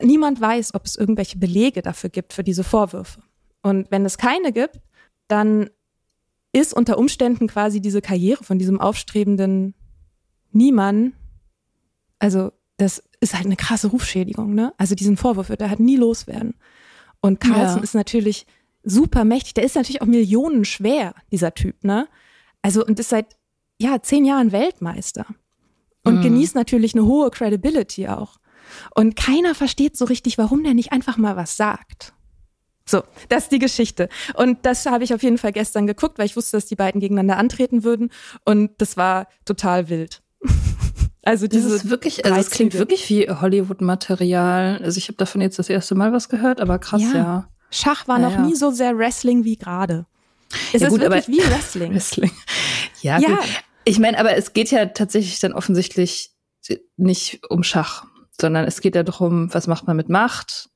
Niemand weiß, ob es irgendwelche Belege dafür gibt, für diese Vorwürfe. Und wenn es keine gibt, dann ist unter Umständen quasi diese Karriere von diesem aufstrebenden Niemann, also das ist halt eine krasse Rufschädigung, ne? Also diesen Vorwurf wird er halt nie loswerden. Und Carlsen ja. ist natürlich super mächtig. Der ist natürlich auch Millionen schwer, dieser Typ, ne? Also und ist seit ja, zehn Jahren Weltmeister und mm. genießt natürlich eine hohe Credibility auch. Und keiner versteht so richtig, warum der nicht einfach mal was sagt. So, das ist die Geschichte. Und das habe ich auf jeden Fall gestern geguckt, weil ich wusste, dass die beiden gegeneinander antreten würden. Und das war total wild. Also diese das ist wirklich, also es klingt wirklich wie Hollywood-Material. Also ich habe davon jetzt das erste Mal was gehört, aber krass, ja. ja. Schach war ja, noch ja. nie so sehr Wrestling wie gerade. Es ja, ist wirklich wie Wrestling. Wrestling. Ja, ja. Gut. Ich meine, aber es geht ja tatsächlich dann offensichtlich nicht um Schach, sondern es geht ja darum, was macht man mit Macht.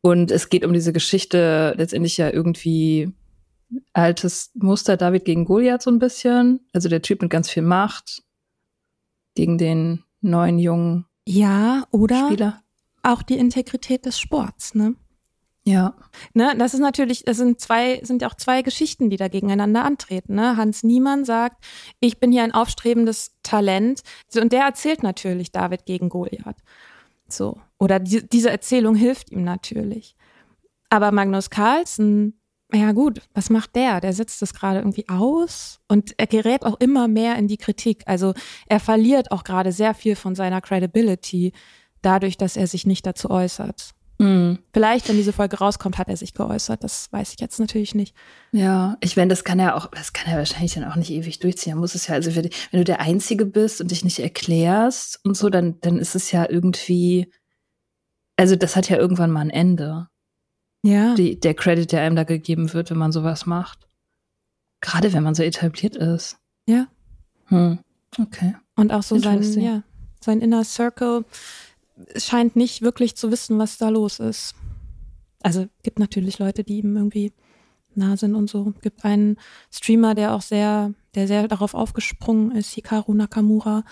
Und es geht um diese Geschichte letztendlich ja irgendwie altes Muster David gegen Goliath so ein bisschen. Also der Typ mit ganz viel Macht gegen den neuen jungen ja, oder Spieler. auch die Integrität des Sports, ne? Ja. Ne, das ist natürlich, das sind zwei, sind auch zwei Geschichten, die da gegeneinander antreten. Ne? Hans Niemann sagt, ich bin hier ein aufstrebendes Talent. Und der erzählt natürlich David gegen Goliath. So. Oder die, diese Erzählung hilft ihm natürlich. Aber Magnus Carlsen, ja gut, was macht der? Der setzt das gerade irgendwie aus und er gerät auch immer mehr in die Kritik. Also er verliert auch gerade sehr viel von seiner Credibility dadurch, dass er sich nicht dazu äußert. Mhm. Vielleicht, wenn diese Folge rauskommt, hat er sich geäußert. Das weiß ich jetzt natürlich nicht. Ja, ich meine, das kann er auch, das kann er wahrscheinlich dann auch nicht ewig durchziehen. Er muss es ja, also wenn du der Einzige bist und dich nicht erklärst und so, dann, dann ist es ja irgendwie, also das hat ja irgendwann mal ein Ende. Ja. Die, der Credit, der einem da gegeben wird, wenn man sowas macht. Gerade wenn man so etabliert ist. Ja. Hm. Okay. Und auch so sein, ja, sein Inner Circle scheint nicht wirklich zu wissen, was da los ist. Also gibt natürlich Leute, die ihm irgendwie nah sind und so. Gibt einen Streamer, der auch sehr, der sehr darauf aufgesprungen ist, Hikaru Nakamura,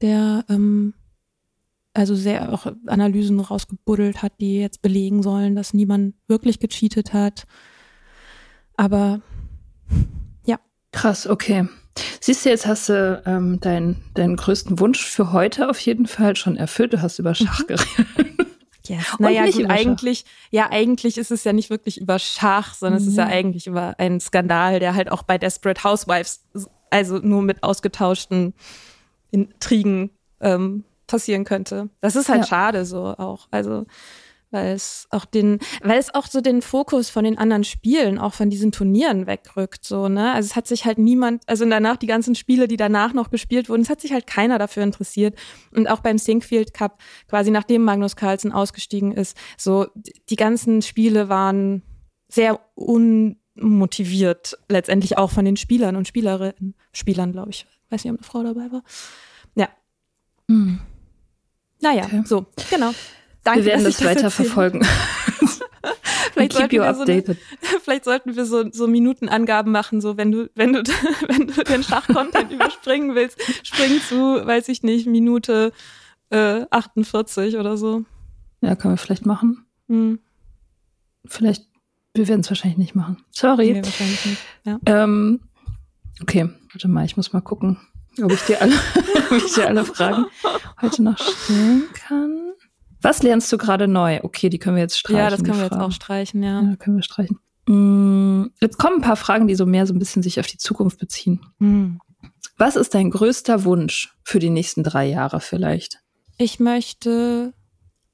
der ähm, also sehr auch Analysen rausgebuddelt hat, die jetzt belegen sollen, dass niemand wirklich gecheatet hat. Aber ja. Krass, okay. Siehst du, jetzt hast du ähm, deinen, deinen größten Wunsch für heute auf jeden Fall schon erfüllt. Du hast über Schach mhm. geredet. Yes. Naja, gut, eigentlich, ja, eigentlich ist es ja nicht wirklich über Schach, sondern mhm. es ist ja mhm. eigentlich über einen Skandal, der halt auch bei Desperate Housewives, also nur mit ausgetauschten Intrigen ähm, passieren könnte. Das ist halt ja. schade so auch. Also weil es auch den, weil es auch so den Fokus von den anderen Spielen, auch von diesen Turnieren wegrückt, so, ne? Also es hat sich halt niemand, also danach die ganzen Spiele, die danach noch gespielt wurden, es hat sich halt keiner dafür interessiert. Und auch beim Sinkfield Cup, quasi nachdem Magnus Carlsen ausgestiegen ist, so, die ganzen Spiele waren sehr unmotiviert, letztendlich auch von den Spielern und Spielerinnen, Spielern, glaube ich. Weiß nicht, ob eine Frau dabei war. Ja. Mhm. Naja, okay. so, genau. Danke, wir werden das, das weiter verfolgen. vielleicht, sollten wir so eine, vielleicht sollten wir so, so Minutenangaben machen, so wenn du, wenn du, wenn du den Schachcontent überspringen willst, spring zu, weiß ich nicht, Minute äh, 48 oder so. Ja, können wir vielleicht machen. Hm. Vielleicht, wir werden es wahrscheinlich nicht machen. Sorry. Nee, wahrscheinlich nicht. Ja. Ähm, okay, warte mal, ich muss mal gucken, ob ich dir alle, ob ich dir alle Fragen heute noch stellen kann. Was lernst du gerade neu? Okay, die können wir jetzt streichen. Ja, das können wir Fragen. jetzt auch streichen, ja. Ja, können wir streichen. Mm, jetzt kommen ein paar Fragen, die so mehr so ein bisschen sich auf die Zukunft beziehen. Mm. Was ist dein größter Wunsch für die nächsten drei Jahre vielleicht? Ich möchte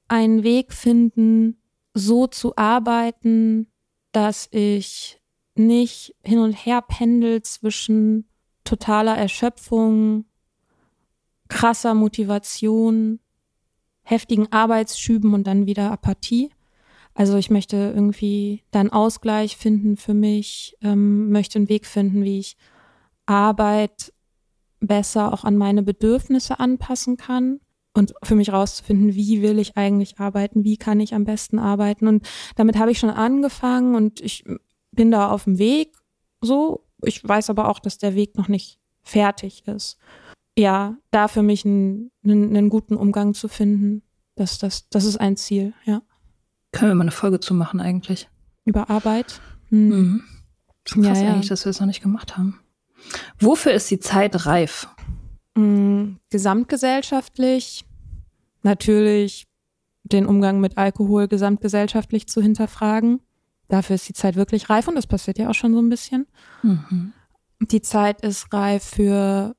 einen Weg finden, so zu arbeiten, dass ich nicht hin und her pendel zwischen totaler Erschöpfung, krasser Motivation heftigen Arbeitsschüben und dann wieder Apathie. Also ich möchte irgendwie dann Ausgleich finden für mich, ähm, möchte einen Weg finden, wie ich Arbeit besser auch an meine Bedürfnisse anpassen kann und für mich rauszufinden, wie will ich eigentlich arbeiten, wie kann ich am besten arbeiten. Und damit habe ich schon angefangen und ich bin da auf dem Weg so. Ich weiß aber auch, dass der Weg noch nicht fertig ist ja, da für mich einen, einen, einen guten Umgang zu finden. Das, das, das ist ein Ziel, ja. Können wir mal eine Folge zu machen eigentlich? Über Arbeit? Hm. Mhm. Schon krass ja, ja. eigentlich, dass wir es noch nicht gemacht haben. Wofür ist die Zeit reif? Mhm. Gesamtgesellschaftlich natürlich den Umgang mit Alkohol gesamtgesellschaftlich zu hinterfragen. Dafür ist die Zeit wirklich reif und das passiert ja auch schon so ein bisschen. Mhm. Die Zeit ist reif für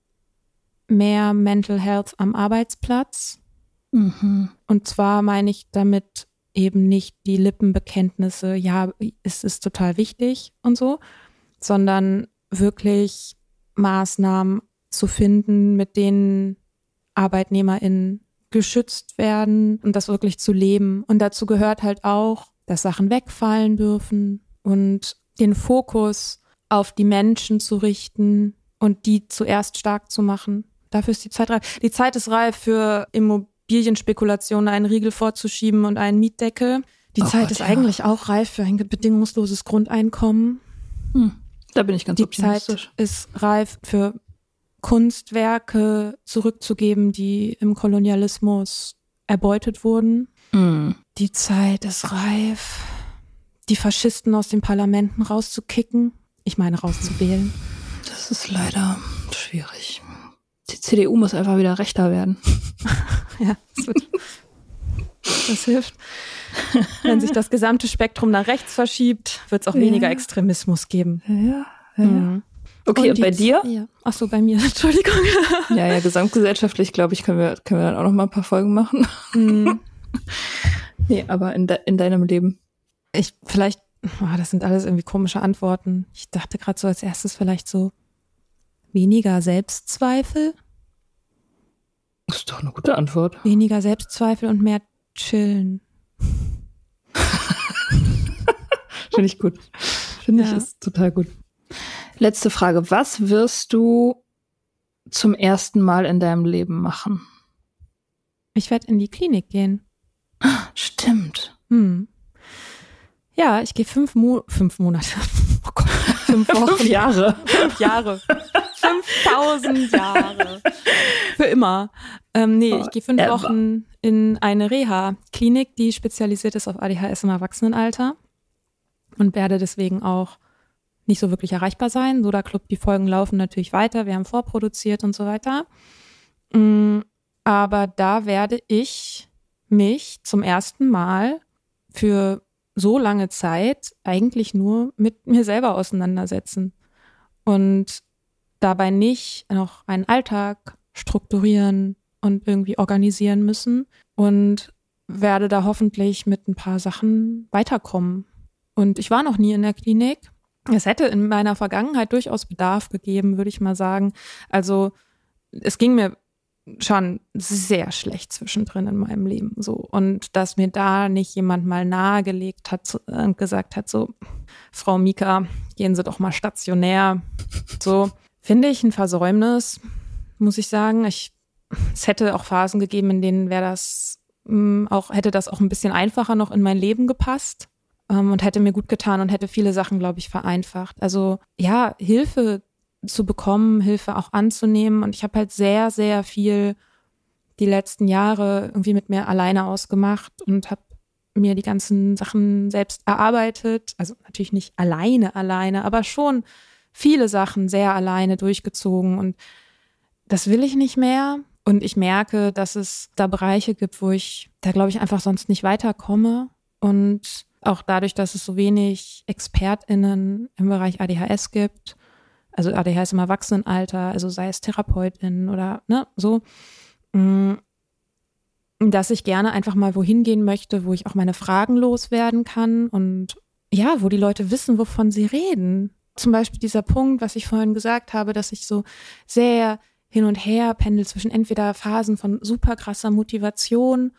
mehr Mental Health am Arbeitsplatz. Mhm. Und zwar meine ich damit eben nicht die Lippenbekenntnisse, ja, es ist total wichtig und so, sondern wirklich Maßnahmen zu finden, mit denen ArbeitnehmerInnen geschützt werden und das wirklich zu leben. Und dazu gehört halt auch, dass Sachen wegfallen dürfen und den Fokus auf die Menschen zu richten und die zuerst stark zu machen. Dafür ist die Zeit reif. Die Zeit ist reif für Immobilienspekulationen, einen Riegel vorzuschieben und einen Mietdeckel. Die oh Zeit Gott, ist ja. eigentlich auch reif für ein bedingungsloses Grundeinkommen. Hm, da bin ich ganz die optimistisch. Zeit ist reif für Kunstwerke zurückzugeben, die im Kolonialismus erbeutet wurden. Hm. Die Zeit ist reif, die Faschisten aus den Parlamenten rauszukicken. Ich meine, rauszuwählen. Das ist leider schwierig. Die CDU muss einfach wieder rechter werden. ja, das, wird, das hilft. Wenn sich das gesamte Spektrum nach rechts verschiebt, wird es auch ja. weniger Extremismus geben. Ja, ja. Mhm. Okay, und, und bei dir? Ja. Ach so, bei mir, Entschuldigung. Ja, ja, gesamtgesellschaftlich, glaube ich, können wir, können wir dann auch noch mal ein paar Folgen machen. Mhm. nee, aber in, de, in deinem Leben. Ich, vielleicht, oh, das sind alles irgendwie komische Antworten. Ich dachte gerade so als erstes vielleicht so Weniger Selbstzweifel? Das ist doch eine gute Antwort. Weniger Selbstzweifel und mehr chillen. Finde ich gut. Finde ja. ich ist total gut. Letzte Frage. Was wirst du zum ersten Mal in deinem Leben machen? Ich werde in die Klinik gehen. Stimmt. Hm. Ja, ich gehe fünf, Mo fünf Monate. Oh Gott, fünf Wochen. fünf Jahre. Fünf Jahre. 5000 Jahre. Für immer. Ähm, nee, ich gehe fünf Wochen in eine Reha-Klinik, die spezialisiert ist auf ADHS im Erwachsenenalter und werde deswegen auch nicht so wirklich erreichbar sein. Soda Club, die Folgen laufen natürlich weiter, wir haben vorproduziert und so weiter. Mm, aber da werde ich mich zum ersten Mal für so lange Zeit eigentlich nur mit mir selber auseinandersetzen und dabei nicht noch einen Alltag strukturieren und irgendwie organisieren müssen und werde da hoffentlich mit ein paar Sachen weiterkommen. Und ich war noch nie in der Klinik. Es hätte in meiner Vergangenheit durchaus Bedarf gegeben, würde ich mal sagen. Also es ging mir schon sehr schlecht zwischendrin in meinem Leben so. Und dass mir da nicht jemand mal nahegelegt hat und gesagt hat so Frau Mika gehen Sie doch mal stationär. So finde ich ein Versäumnis muss ich sagen. Ich es hätte auch Phasen gegeben in denen wäre das mm, auch hätte das auch ein bisschen einfacher noch in mein Leben gepasst ähm, und hätte mir gut getan und hätte viele Sachen glaube ich vereinfacht. Also ja Hilfe zu bekommen, Hilfe auch anzunehmen. Und ich habe halt sehr, sehr viel die letzten Jahre irgendwie mit mir alleine ausgemacht und habe mir die ganzen Sachen selbst erarbeitet. Also natürlich nicht alleine, alleine, aber schon viele Sachen sehr alleine durchgezogen. Und das will ich nicht mehr. Und ich merke, dass es da Bereiche gibt, wo ich da, glaube ich, einfach sonst nicht weiterkomme. Und auch dadurch, dass es so wenig ExpertInnen im Bereich ADHS gibt, also ADHS im Erwachsenenalter, also sei es Therapeutin oder ne, so, mm, dass ich gerne einfach mal wohin gehen möchte, wo ich auch meine Fragen loswerden kann und ja, wo die Leute wissen, wovon sie reden. Zum Beispiel dieser Punkt, was ich vorhin gesagt habe, dass ich so sehr hin und her pendel zwischen entweder Phasen von super krasser Motivation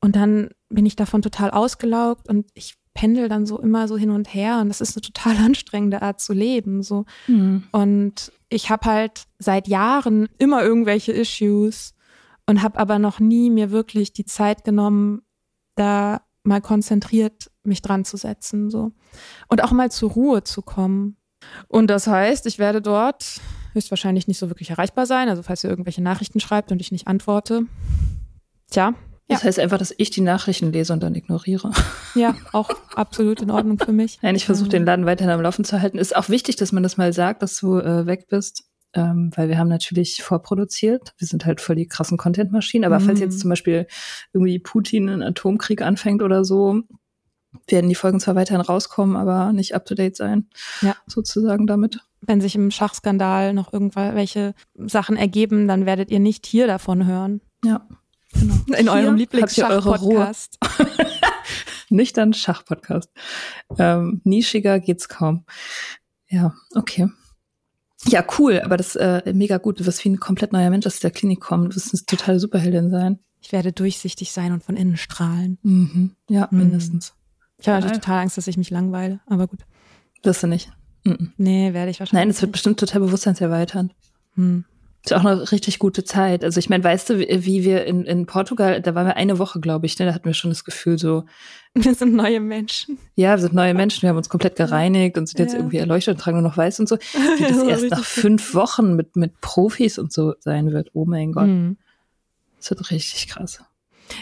und dann bin ich davon total ausgelaugt und ich pendel dann so immer so hin und her und das ist eine total anstrengende Art zu leben so. Mhm. und ich habe halt seit Jahren immer irgendwelche Issues und habe aber noch nie mir wirklich die Zeit genommen da mal konzentriert mich dran zu setzen so. Und auch mal zur Ruhe zu kommen. Und das heißt ich werde dort höchstwahrscheinlich nicht so wirklich erreichbar sein. Also falls ihr irgendwelche Nachrichten schreibt und ich nicht antworte tja das heißt einfach, dass ich die Nachrichten lese und dann ignoriere. Ja, auch absolut in Ordnung für mich. Nein, ich versuche den Laden weiterhin am Laufen zu halten. Ist auch wichtig, dass man das mal sagt, dass du äh, weg bist. Ähm, weil wir haben natürlich vorproduziert. Wir sind halt voll die krassen Content-Maschinen. Aber mhm. falls jetzt zum Beispiel irgendwie Putin einen Atomkrieg anfängt oder so, werden die Folgen zwar weiterhin rauskommen, aber nicht up to date sein. Ja. Sozusagen damit. Wenn sich im Schachskandal noch irgendwelche Sachen ergeben, dann werdet ihr nicht hier davon hören. Ja. Genau. In eurem Lieblingsschach-Podcast. Nüchtern Schach-Podcast. Ähm, nischiger geht's kaum. Ja, okay. Ja, cool, aber das äh, mega gut. Du wirst wie ein komplett neuer Mensch aus der Klinik kommen. Du wirst eine totale Superheldin sein. Ich werde durchsichtig sein und von innen strahlen. Mhm. Ja, mhm. mindestens. Ich habe natürlich total Angst, dass ich mich langweile, aber gut. Wirst du nicht. Mhm. Nee, werde ich wahrscheinlich. Nein, es wird bestimmt total bewusstseinserweiternd. Hm. Ist auch eine richtig gute Zeit. Also ich meine, weißt du, wie wir in, in Portugal, da waren wir eine Woche, glaube ich, ne? da hatten wir schon das Gefühl so. Wir sind neue Menschen. Ja, wir sind neue Menschen, wir haben uns komplett gereinigt und sind jetzt irgendwie erleuchtet und tragen nur noch weiß und so. Wie das erst nach fünf Wochen mit, mit Profis und so sein wird. Oh mein Gott. Mhm. Das wird richtig krass.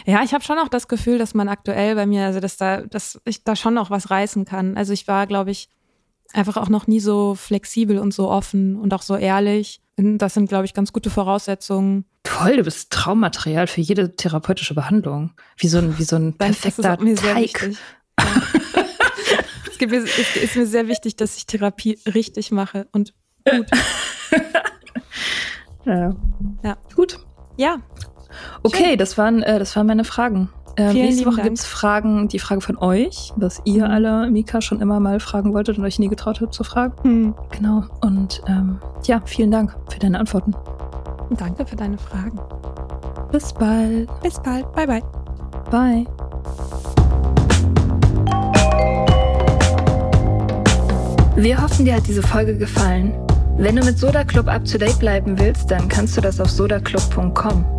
Ja, ich habe schon auch das Gefühl, dass man aktuell bei mir, also dass da, dass ich da schon noch was reißen kann. Also ich war, glaube ich, einfach auch noch nie so flexibel und so offen und auch so ehrlich. Das sind, glaube ich, ganz gute Voraussetzungen. Toll, du bist Traummaterial für jede therapeutische Behandlung. Wie so ein, wie so ein perfekter Teig. es, mir, es ist mir sehr wichtig, dass ich Therapie richtig mache und gut. ja. ja. Gut. Ja. Okay, das waren, äh, das waren meine Fragen. Ähm, nächste Woche gibt es Fragen, die Frage von euch, was ihr mhm. alle, Mika, schon immer mal fragen wolltet und euch nie getraut habt zu fragen. Mhm. Genau. Und ähm, ja, vielen Dank für deine Antworten. Danke für deine Fragen. Bis bald. Bis bald. Bye, bye. Bye. Wir hoffen, dir hat diese Folge gefallen. Wenn du mit Soda Club up to date bleiben willst, dann kannst du das auf sodaclub.com.